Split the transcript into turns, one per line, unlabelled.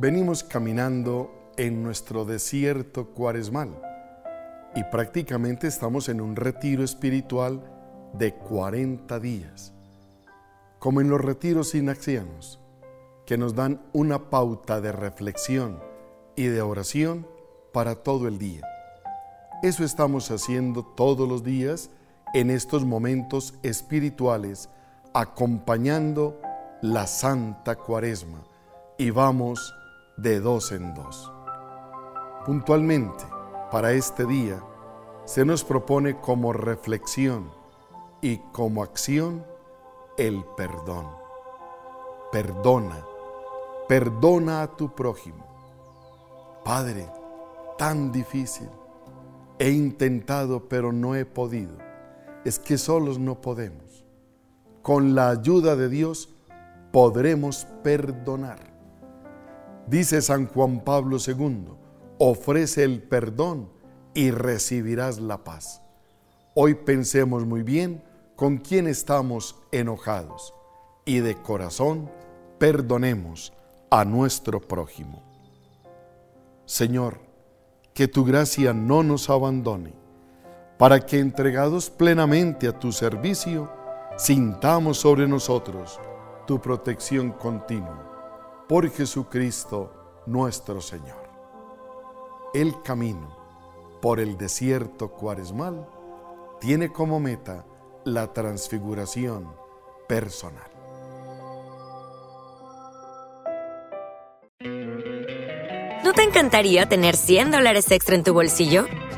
Venimos caminando en nuestro desierto cuaresmal y prácticamente estamos en un retiro espiritual de 40 días, como en los retiros inaxianos, que nos dan una pauta de reflexión y de oración para todo el día. Eso estamos haciendo todos los días en estos momentos espirituales, acompañando la Santa Cuaresma y vamos de dos en dos. Puntualmente, para este día, se nos propone como reflexión y como acción el perdón. Perdona, perdona a tu prójimo. Padre, tan difícil. He intentado, pero no he podido. Es que solos no podemos. Con la ayuda de Dios podremos perdonar. Dice San Juan Pablo II, ofrece el perdón y recibirás la paz. Hoy pensemos muy bien con quién estamos enojados y de corazón perdonemos a nuestro prójimo. Señor, que tu gracia no nos abandone, para que entregados plenamente a tu servicio, sintamos sobre nosotros tu protección continua por Jesucristo nuestro Señor. El camino por el desierto cuaresmal tiene como meta la transfiguración personal.
¿No te encantaría tener 100 dólares extra en tu bolsillo?